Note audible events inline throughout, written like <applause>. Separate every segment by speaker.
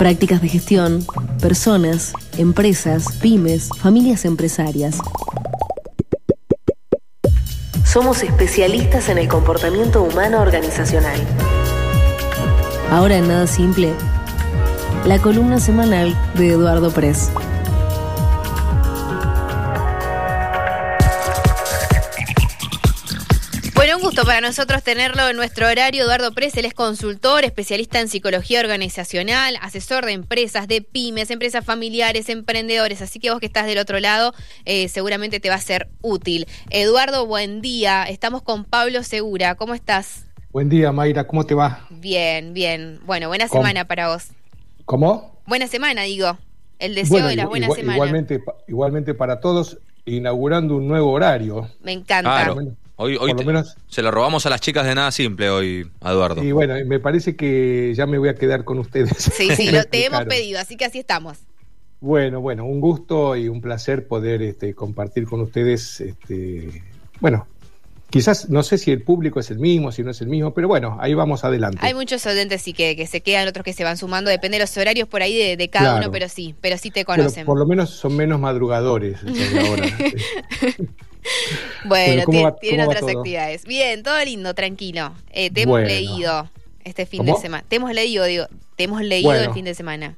Speaker 1: Prácticas de gestión, personas, empresas, pymes, familias empresarias. Somos especialistas en el comportamiento humano organizacional. Ahora en Nada Simple, la columna semanal de Eduardo Press.
Speaker 2: Para nosotros tenerlo en nuestro horario. Eduardo Press, él es consultor, especialista en psicología organizacional, asesor de empresas, de pymes, empresas familiares, emprendedores. Así que vos que estás del otro lado, eh, seguramente te va a ser útil. Eduardo, buen día. Estamos con Pablo Segura. ¿Cómo estás?
Speaker 3: Buen día, Mayra. ¿Cómo te va?
Speaker 2: Bien, bien. Bueno, buena semana para vos.
Speaker 3: ¿Cómo?
Speaker 2: Buena semana, digo. El deseo de la buena semana.
Speaker 3: Igualmente, igualmente para todos, inaugurando un nuevo horario.
Speaker 2: Me encanta.
Speaker 4: Hoy, hoy se lo robamos a las chicas de nada simple hoy, Eduardo.
Speaker 3: Y bueno, me parece que ya me voy a quedar con ustedes.
Speaker 2: Sí, sí, <laughs> lo te hemos pedido, así que así estamos.
Speaker 3: Bueno, bueno, un gusto y un placer poder este, compartir con ustedes, este, bueno, quizás no sé si el público es el mismo, si no es el mismo, pero bueno, ahí vamos adelante.
Speaker 2: Hay muchos oyentes sí que, que se quedan, otros que se van sumando, depende de los horarios por ahí de, cada uno, pero sí, pero sí te conocen.
Speaker 3: por lo menos son menos madrugadores ahora. <laughs> <laughs> <laughs>
Speaker 2: bueno, tienen otras actividades. Bien, todo lindo, tranquilo. Eh, te hemos leído este fin de semana. Te hemos leído, digo, te hemos leído el fin de semana.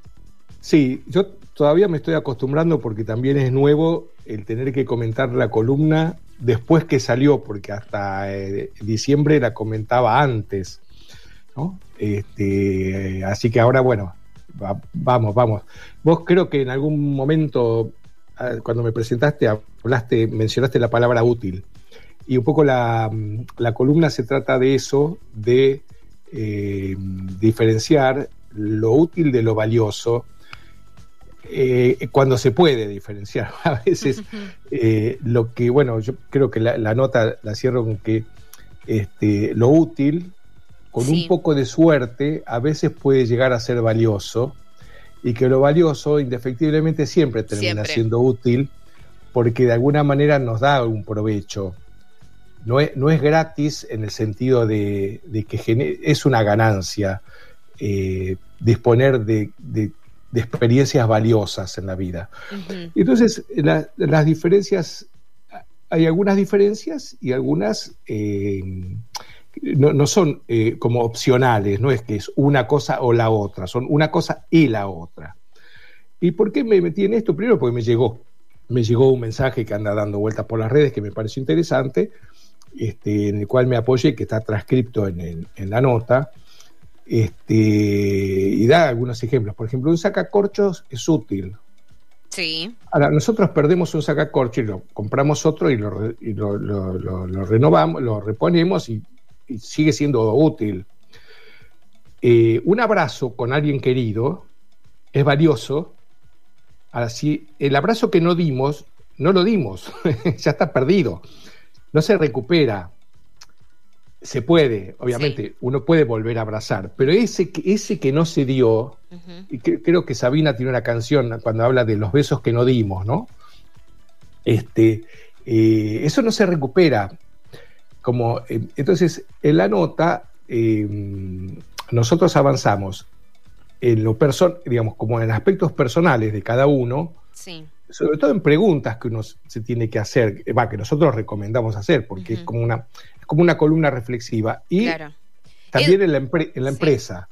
Speaker 3: Sí, yo todavía me estoy acostumbrando porque también es nuevo el tener que comentar la columna después que salió, porque hasta eh, diciembre la comentaba antes. ¿no? Este, así que ahora, bueno, vamos, vamos. Vos creo que en algún momento cuando me presentaste, hablaste, mencionaste la palabra útil. Y un poco la, columna se trata de eso, de eh, diferenciar lo útil de lo valioso, eh, cuando se puede diferenciar. <laughs> A veces eh, lo que, bueno, yo creo que la, nota la cierro con que este, lo útil, con un poco de suerte, a veces puede llegar a ser valioso y que lo valioso indefectiblemente siempre termina siendo útil porque de alguna manera nos da un provecho. No es, no es gratis en el sentido de, que es una ganancia eh, disponer de, experiencias valiosas en la vida. Entonces, las diferencias, hay algunas diferencias y algunas eh, no, son eh, como opcionales, no es que es una cosa o la otra, son una cosa y la otra. ¿Y por qué me metí en esto? Primero porque me llegó, me llegó un mensaje que anda dando vueltas por las redes que me pareció interesante, este, en el cual me apoyé, que está transcripto en, la nota, este, y da algunos ejemplos. Por ejemplo, un sacacorchos es útil.
Speaker 2: Sí.
Speaker 3: Ahora, nosotros perdemos un sacacorchos y lo compramos otro y lo, y lo renovamos, lo reponemos y sigue siendo útil. Eh, un abrazo con alguien querido es valioso. Así, el abrazo que no dimos, no lo dimos, <laughs> ya está perdido, no se recupera. Se puede, obviamente, uno puede volver a abrazar, pero ese, ese que no se dio, y creo que Sabina tiene una canción cuando habla de los besos que no dimos, ¿no? Este, eh, eso no se recupera como, eh, entonces, en la nota, eh, nosotros avanzamos en lo person digamos, como en aspectos personales de cada uno, sobre todo en preguntas que uno se tiene que hacer, va, que nosotros recomendamos hacer, porque es, como una, es como una columna reflexiva. Y también en la, en la empresa.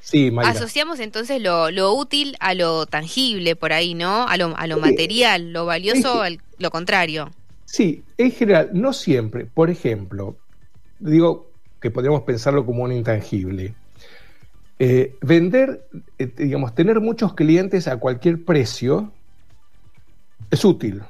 Speaker 2: sí. Asociamos entonces lo, lo, útil a lo tangible por ahí, ¿no? A lo, a lo material, lo valioso, al, lo contrario.
Speaker 3: Sí, en general, no siempre. Por ejemplo, digo que podríamos pensarlo como un intangible. Eh, vender, eh, digamos, tener muchos clientes a cualquier precio es útil.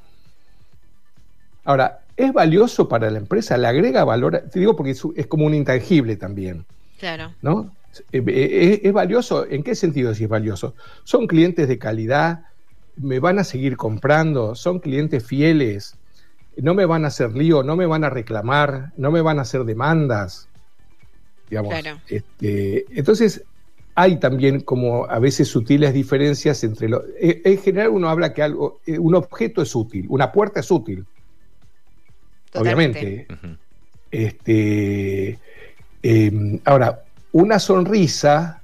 Speaker 3: Ahora, ¿es valioso para la empresa? ¿Le agrega valor? Te digo porque es, como un intangible también.
Speaker 2: Claro.
Speaker 3: ¿No? Eh, ¿Es, valioso? ¿En qué sentido si es valioso? ¿Son clientes de calidad? ¿Me van a seguir comprando? ¿Son clientes fieles? No me van a hacer lío, no me van a reclamar, no me van a hacer demandas. Digamos. Este, entonces, hay también como a veces sutiles diferencias entre los... Eh, en general uno habla que algo, eh, un objeto es útil, una puerta es útil. Obviamente. Este, em, ahora, una sonrisa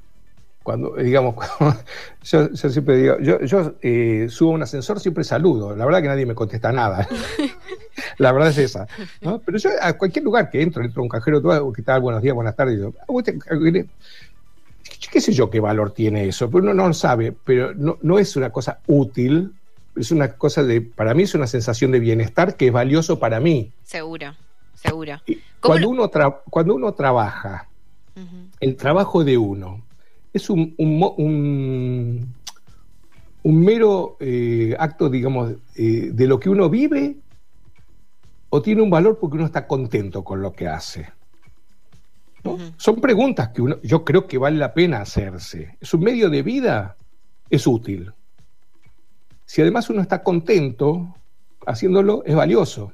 Speaker 3: cuando, digamos, <laughs> yo, siempre digo, yo, yo eh, subo un ascensor, siempre saludo. La verdad que nadie me contesta nada. <laughs> la verdad es esa. Pero yo a cualquier lugar que entro, entro a un cajero, todo, ¿qué tal? Buenos días, buenas tardes. Yo, ah, ¿Qué sé yo qué valor tiene eso? Pero uno no lo sabe, pero no, no es una cosa útil, es una cosa de, para mí es una sensación de bienestar que es valioso para mí.
Speaker 2: Seguro, seguro.
Speaker 3: Cuando, uno cuando uno trabaja, el trabajo de uno, es un, un, mero eh, acto, digamos, eh, de lo que uno vive o tiene un valor porque uno está contento con lo que hace. Son preguntas que uno, yo creo que vale la pena hacerse. ¿Es un medio de vida? Es útil. Si además uno está contento haciéndolo, es valioso.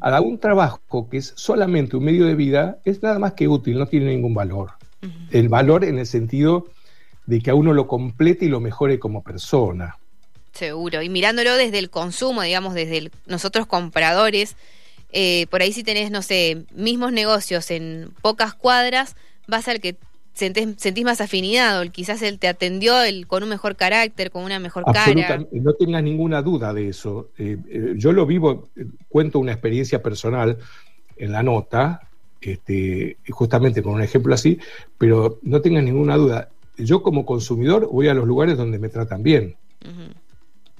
Speaker 3: Ahora, un trabajo que es solamente un medio de vida es nada más que útil, no tiene ningún valor el valor en el sentido de que a uno lo complete y lo mejore como persona.
Speaker 2: Seguro, y mirándolo desde el consumo, digamos, desde nosotros compradores, eh, por ahí si tenés, no sé, mismos negocios en pocas cuadras, vas al que sentís, más afinidad, quizás él te atendió el, con un mejor carácter, con una mejor cara.
Speaker 3: No tengas ninguna duda de eso. Eh, eh, yo lo vivo, cuento una experiencia personal en la nota, este, justamente con un ejemplo así, pero no tengan ninguna duda, yo como consumidor voy a los lugares donde me tratan bien.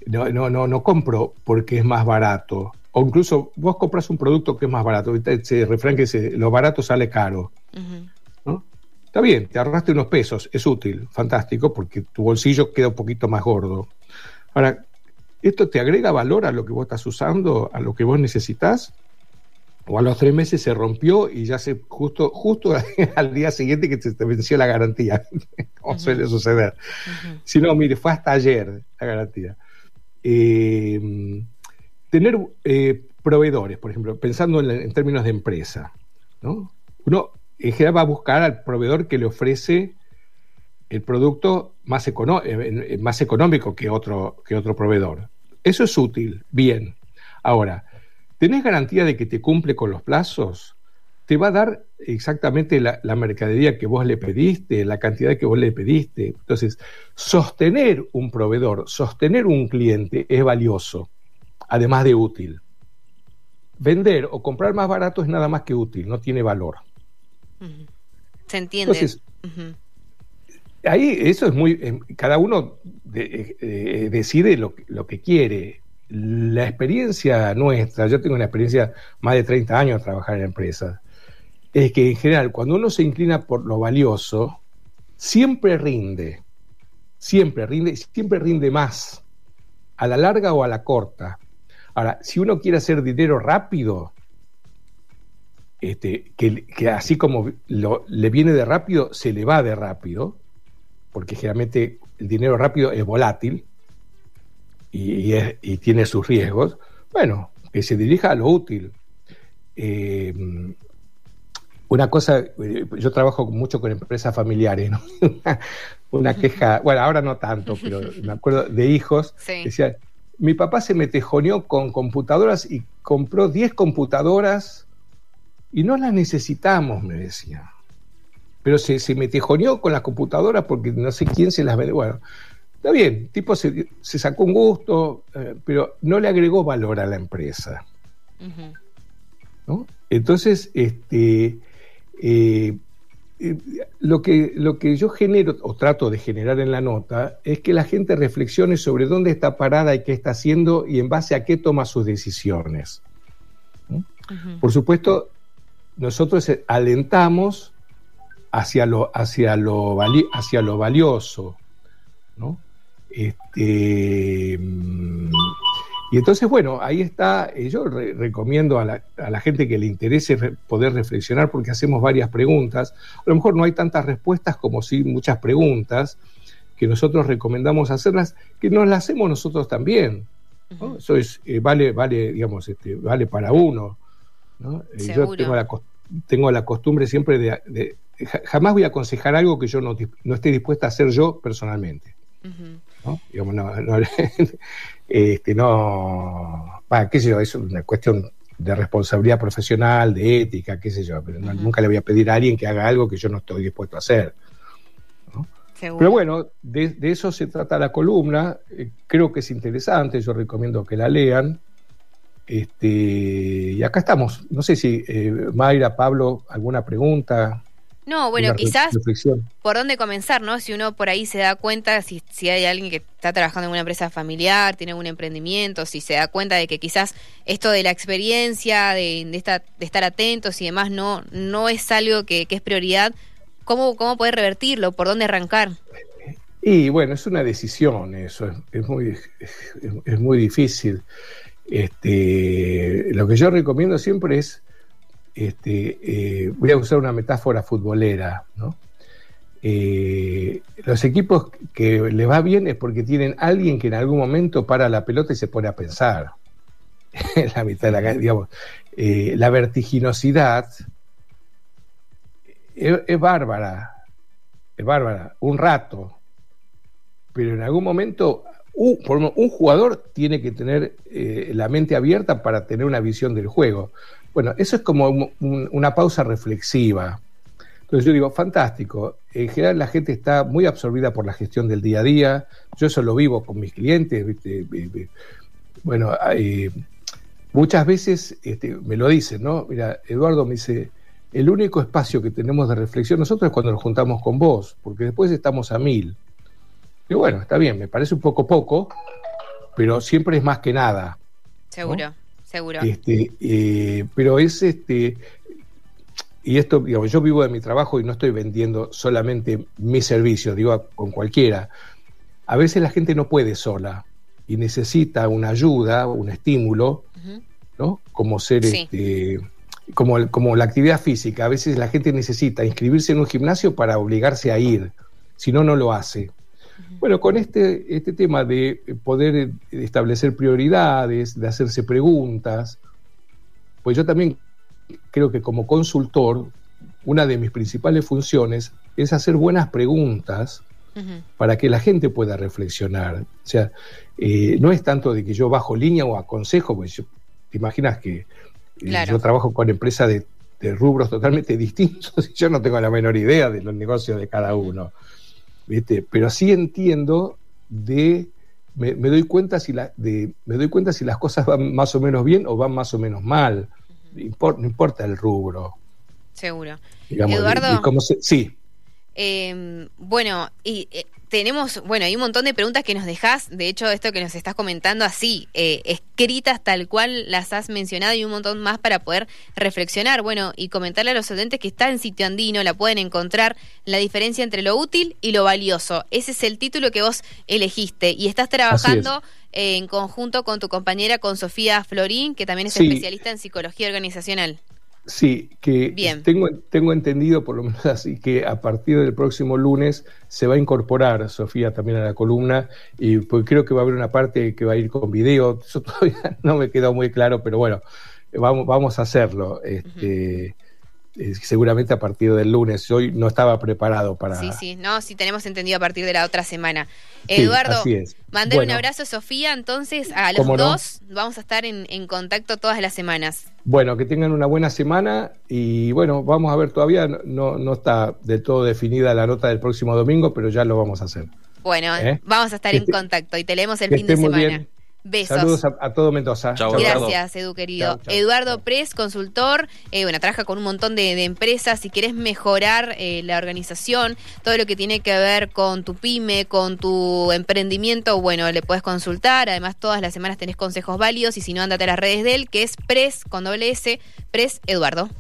Speaker 3: no, no, no, no compro porque es más barato. O incluso vos compras un producto que es más barato. Ese refrán que lo barato sale caro. Está bien, te ahorraste unos pesos, es útil, fantástico, porque tu bolsillo queda un poquito más gordo. Ahora, ¿esto te agrega valor a lo que vos estás usando, a lo que vos necesitas? O a los tres meses se rompió y ya se justo justo <laughs> al día siguiente que se te venció la garantía, <laughs> como suele suceder. Si no, mire, fue hasta ayer la garantía. Eh, tener eh, proveedores, por ejemplo, pensando en, términos de empresa, ¿no? Uno en general va a buscar al proveedor que le ofrece el producto más, eh, más económico que otro, que otro proveedor. Eso es útil, bien. Ahora, ¿Tenés garantía de que te cumple con los plazos? ¿Te va a dar exactamente la, mercadería que vos le pediste, la cantidad que vos le pediste? Entonces, sostener un proveedor, sostener un cliente es valioso, además de útil. Vender o comprar más barato es nada más que útil, no tiene valor.
Speaker 2: Se entiende. Entonces,
Speaker 3: ahí eso es muy. Eh, cada uno eh, eh, decide lo, lo, que quiere la experiencia nuestra, yo tengo una experiencia más de 30 años de trabajar en empresas, es que en general cuando uno se inclina por lo valioso, siempre rinde, siempre rinde, siempre rinde más, a la larga o a la corta. Ahora, si uno quiere hacer dinero rápido, este, que, así como le viene de rápido, se le va de rápido, porque generalmente el dinero rápido es volátil, y, tiene sus riesgos, bueno, que se dirija a lo útil. Eh, una cosa, eh, yo trabajo mucho con empresas familiares, ¿no? <laughs> una queja, bueno, ahora no tanto, pero me acuerdo de hijos, <laughs> que decían, mi papá se me tejoneó con computadoras y compró 10 computadoras y no las necesitamos, me decía. Pero se, se me tejoneó con las computadoras porque no sé quién se las vende. Bueno, Está bien, tipo se, sacó un gusto, eh, pero no le agregó valor a la empresa. Entonces, este, eh, eh, lo, que, lo que yo genero o trato de generar en la nota es que la gente reflexione sobre dónde está parada y qué está haciendo y en base a qué toma sus decisiones. Por supuesto, nosotros alentamos hacia lo, hacia lo, hacia lo valioso, ¿no? Este, y entonces, bueno, ahí está, eh, yo recomiendo a la, gente que le interese poder reflexionar porque hacemos varias preguntas. A lo mejor no hay tantas respuestas como sí muchas preguntas que nosotros recomendamos hacerlas, que nos las hacemos nosotros también. Eso es, eh, vale, vale, digamos, este, vale para uno. Eh, yo tengo la, tengo la, costumbre siempre de, jamás voy a aconsejar algo que yo no, no esté dispuesta a hacer yo personalmente. ¿No? Digamos, no, no, <laughs> este, no qué sé yo, es una cuestión de responsabilidad profesional, de ética, qué sé yo, pero nunca le voy a pedir a alguien que haga algo que yo no estoy dispuesto a hacer. Pero bueno, de, eso se trata la columna. Eh, creo que es interesante, yo recomiendo que la lean. Este, y acá estamos. No sé si eh, Mayra, Pablo, alguna pregunta.
Speaker 2: No, bueno, quizás por dónde comenzar, ¿no? Si uno por ahí se da cuenta, si, si hay alguien que está trabajando en una empresa familiar, tiene un emprendimiento, si se da cuenta de que quizás esto de la experiencia, de, de, de estar atentos y demás, no, no es algo que, que es prioridad, ¿cómo, ¿cómo poder revertirlo? ¿Por dónde arrancar?
Speaker 3: Y bueno, es una decisión eso, es, muy, es, muy difícil. Este, lo que yo recomiendo siempre es este, eh, voy a usar una metáfora futbolera. Eh, los equipos que les va bien es porque tienen alguien que en algún momento para la pelota y se pone a pensar. <laughs> en la mitad de la digamos, eh, la vertiginosidad es, bárbara, es bárbara, un rato, pero en algún momento un jugador tiene que tener la mente abierta para tener una visión del juego. Bueno, eso es como una pausa reflexiva. Entonces yo digo, fantástico. En general la gente está muy absorbida por la gestión del día a día. Yo eso lo vivo con mis clientes. Bueno, muchas veces este, me lo dicen, ¿no? Mira, Eduardo me dice, el único espacio que tenemos de reflexión nosotros es cuando nos juntamos con vos, porque después estamos a mil. Y bueno, está bien, me parece un poco poco, pero siempre es más que nada.
Speaker 2: Seguro.
Speaker 3: Este, eh, pero es este, y esto, digamos, yo vivo de mi trabajo y no estoy vendiendo solamente mi servicio, digo, con cualquiera. A veces la gente no puede sola y necesita una ayuda, un estímulo, ¿no? Como ser este, como, como la actividad física. A veces la gente necesita inscribirse en un gimnasio para obligarse a ir, si no, no lo hace. Bueno, con este, este tema de poder establecer prioridades, de hacerse preguntas, pues yo también creo que como consultor, una de mis principales funciones es hacer buenas preguntas para que la gente pueda reflexionar. O sea, eh, no es tanto de que yo bajo línea o aconsejo, pues te imaginas que eh, yo trabajo con empresas de, de, rubros totalmente <laughs> distintos y yo no tengo la menor idea de los negocios de cada uno. Pero sí entiendo de, me, doy cuenta si la, de, me doy cuenta si las cosas van más o menos bien o van más o menos mal. no importa el rubro.
Speaker 2: Seguro. Eduardo.
Speaker 3: sí.
Speaker 2: Em, bueno, y eh, tenemos, bueno, hay un montón de preguntas que nos dejas, de hecho, esto que nos estás comentando así, eh, escritas tal cual las has mencionado y un montón más para poder reflexionar, bueno, y comentarle a los oyentes que está en sitio andino, la pueden encontrar, la diferencia entre lo útil y lo valioso. Ese es el título que vos elegiste. Y estás trabajando en conjunto con tu compañera, con Sofía Florín, que también es especialista en psicología organizacional.
Speaker 3: Sí, que Tengo, tengo entendido, por lo menos así, que a partir del próximo lunes se va a incorporar Sofía también a la columna y pues creo que va a haber una parte que va a ir con video. Eso <laughs> todavía no me quedó muy claro, pero bueno, vamos, vamos a hacerlo. Este, eh, seguramente a partir del lunes. Hoy no estaba preparado para.
Speaker 2: Sí, sí, no, sí tenemos entendido a partir de la otra semana. Eduardo, mandé un abrazo a Sofía, entonces a los dos vamos a estar en, contacto todas las semanas.
Speaker 3: Bueno, que tengan una buena semana y bueno, vamos a ver, todavía no, no está del todo definida la nota del próximo domingo, pero ya lo vamos a hacer.
Speaker 2: Bueno, ¿Eh? vamos a estar en contacto y te leemos el fin de semana. Besos.
Speaker 3: Saludos a, todo Mendoza.
Speaker 2: Gracias, Edu, querido. Eduardo Pres, consultor, eh, bueno, trabaja con un montón de, empresas. Si quieres mejorar eh, la organización, todo lo que tiene que ver con tu pyme, con tu emprendimiento, bueno, le puedes consultar. Además, todas las semanas tenés consejos válidos y si no, andate a las redes de él, que es Pres, con doble S, Pres Eduardo.